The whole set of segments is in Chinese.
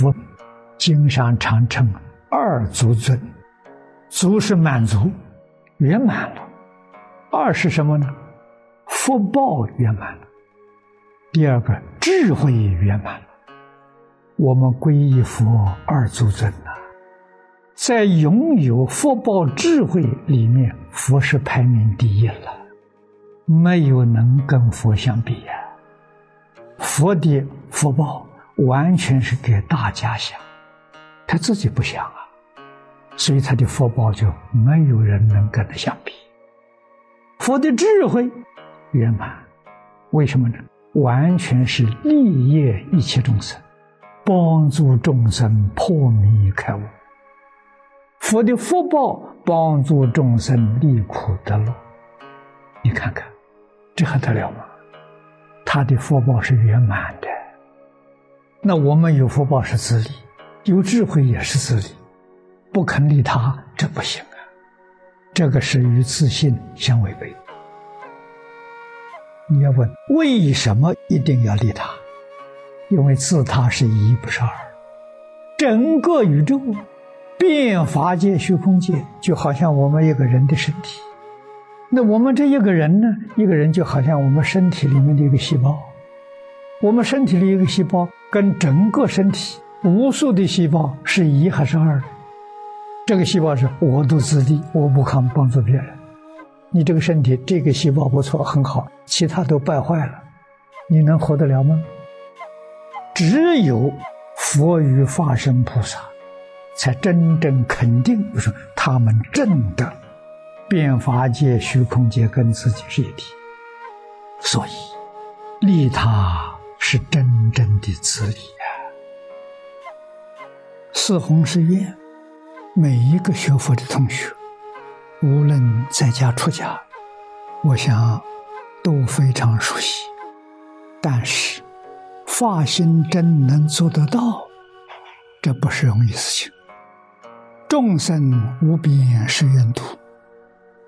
佛经上常称二足尊，足是满足圆满了，二是什么呢？福报圆满了。第二个智慧圆满了。我们皈依佛二足尊呐，在拥有福报智慧里面，佛是排名第一了，没有能跟佛相比呀。佛的福报完全是给大家想，他自己不想啊，所以他的福报就没有人能跟他相比。佛的智慧圆满，为什么呢？完全是利益一切众生。帮助众生破迷开悟，佛的福报帮助众生离苦得乐。你看看，这还得了吗？他的福报是圆满的。那我们有福报是自利，有智慧也是自利，不肯利他，这不行啊！这个是与自信相违背。你要问为什么一定要利他？因为自他是一，不是二。整个宇宙、变法界、虚空界，就好像我们一个人的身体。那我们这一个人呢？一个人就好像我们身体里面的一个细胞。我们身体里一个细胞，跟整个身体无数的细胞是一还是二？这个细胞是我独自利，我不肯帮助别人。你这个身体，这个细胞不错，很好，其他都败坏了，你能活得了吗？只有佛与化身菩萨，才真正肯定，就是他们证的变法界、虚空界跟自己是一体，所以利他是真正的自利呀。四弘誓愿，每一个学佛的同学，无论在家出家，我想都非常熟悉，但是。发心真能做得到，这不是容易事情。众生无边誓愿度，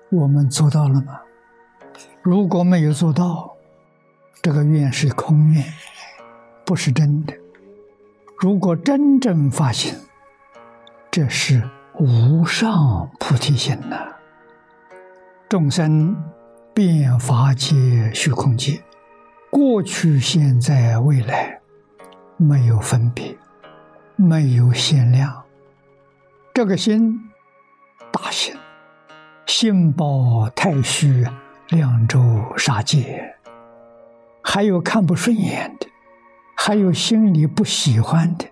我们做到了吗？如果没有做到，这个愿是空愿，不是真的。如果真正发心，这是无上菩提心呐。众生变法界、虚空界。过去、现在、未来，没有分别，没有限量。这个心，大心，心包太虚，两周杀戒，还有看不顺眼的，还有心里不喜欢的，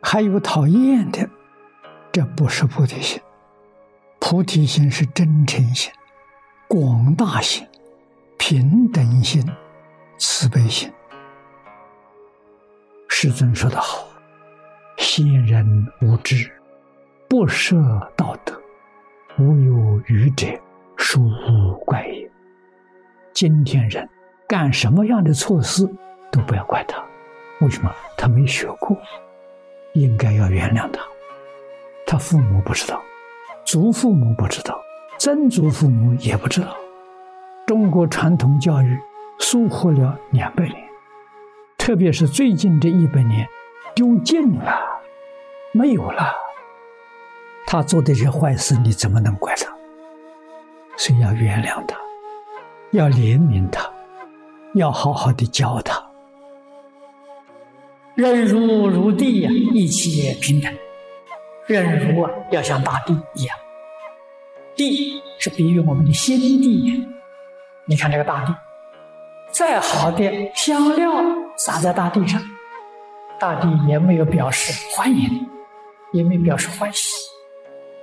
还有讨厌的，这不是菩提心。菩提心是真诚心、广大心、平等心。慈悲心，世尊说得好：“先人无知，不设道德，无有愚者，殊无怪也。”今天人干什么样的错事，都不要怪他。为什么？他没学过，应该要原谅他。他父母不知道，祖父母不知道，曾祖父母也不知道。中国传统教育。疏忽了两百年，特别是最近这一百年，丢尽了，没有了。他做的这些坏事，你怎么能怪他？所以要原谅他，要怜悯他，要好好的教他。人如如地呀，一切平等。人如啊，要像大地一样。地是比喻我们的心地。你看这个大地。再好的香料撒在大地上，大地也没有表示欢迎，也没表示欢喜。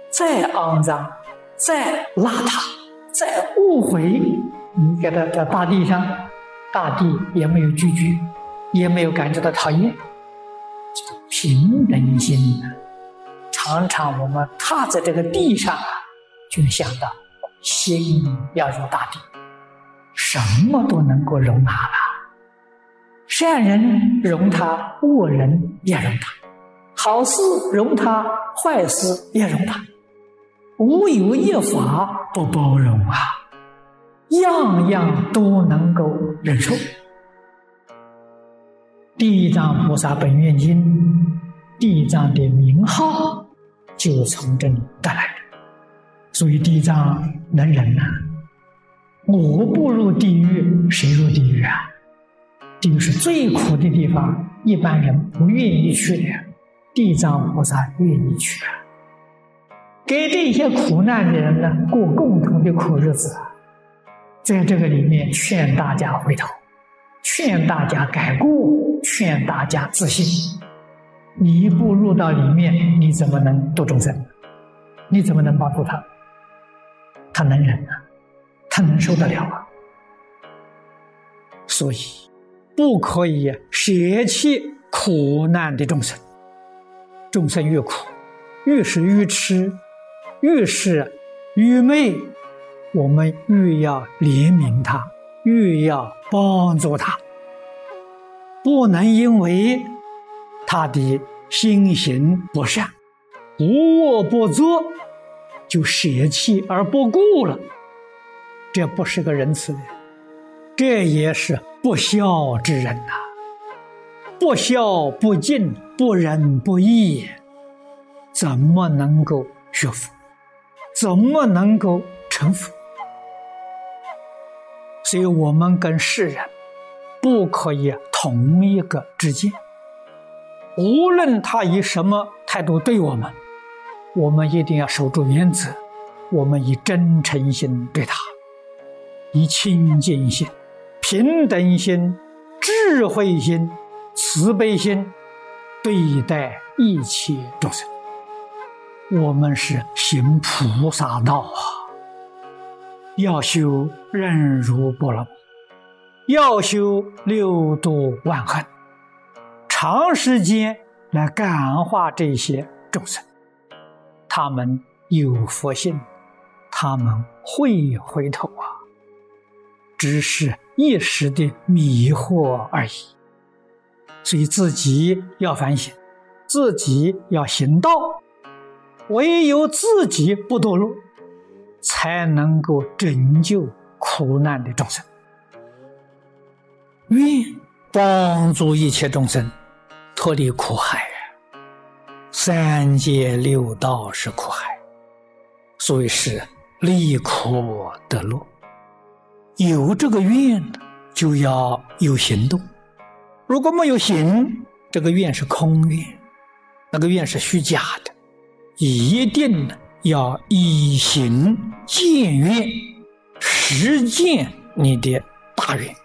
再肮脏、再邋遢、再误会，你给它在大地上，大地也没有拒绝，也没有感觉到讨厌。这种平等心呢，常常我们踏在这个地上啊，就想到心要如大地。什么都能够容纳了，善人容他，恶人也容他，好事容他，坏事也容他，无有一法不包容啊，样样都能够忍受。地藏菩萨本愿经地藏的名号就从这里得来的。所以地藏能忍呐，我不入地狱，谁入地狱啊？地狱是最苦的地方，一般人不愿意去的，地藏菩萨愿意去啊。给这些苦难的人呢，过共同的苦日子，在这个里面劝大家回头。劝大家改过，劝大家自信。你一步入到里面，你怎么能度众生？你怎么能帮助他？他能忍啊，他能受得了啊。所以，不可以舍弃苦难的众生。众生越苦，越是愚痴，越是愚昧，我们越要怜悯他。越要帮助他，不能因为他的心行不善、无恶不作，就舍弃而不顾了。这不是个仁慈的人，这也是不孝之人呐！不孝不敬、不仁不义，怎么能够学佛？怎么能够成佛？所以我们跟世人不可以同一个之见，无论他以什么态度对我们，我们一定要守住原则。我们以真诚心对他，以清净心、平等心、智慧心、慈悲心对待一切众生。我们是行菩萨道啊！要修忍辱波罗，要修六度万恨，长时间来感化这些众生，他们有佛性，他们会回头啊，只是一时的迷惑而已。所以自己要反省，自己要行道，唯有自己不堕落。才能够拯救苦难的众生，愿帮助一切众生脱离苦海！三界六道是苦海，所以是离苦得乐。有这个愿，就要有行动。如果没有行，这个愿是空愿，那个愿是虚假的，一定呢。要以行见愿，实践你的大愿，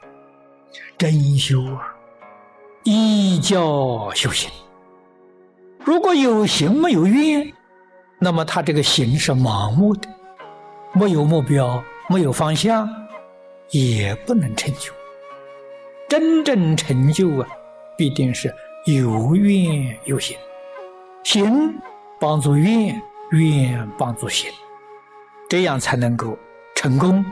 真修啊！依教修行。如果有行没有愿，那么他这个行是盲目的，没有目标，没有方向，也不能成就。真正成就啊，必定是有愿有行，行帮助愿。愿帮助心，这样才能够成功。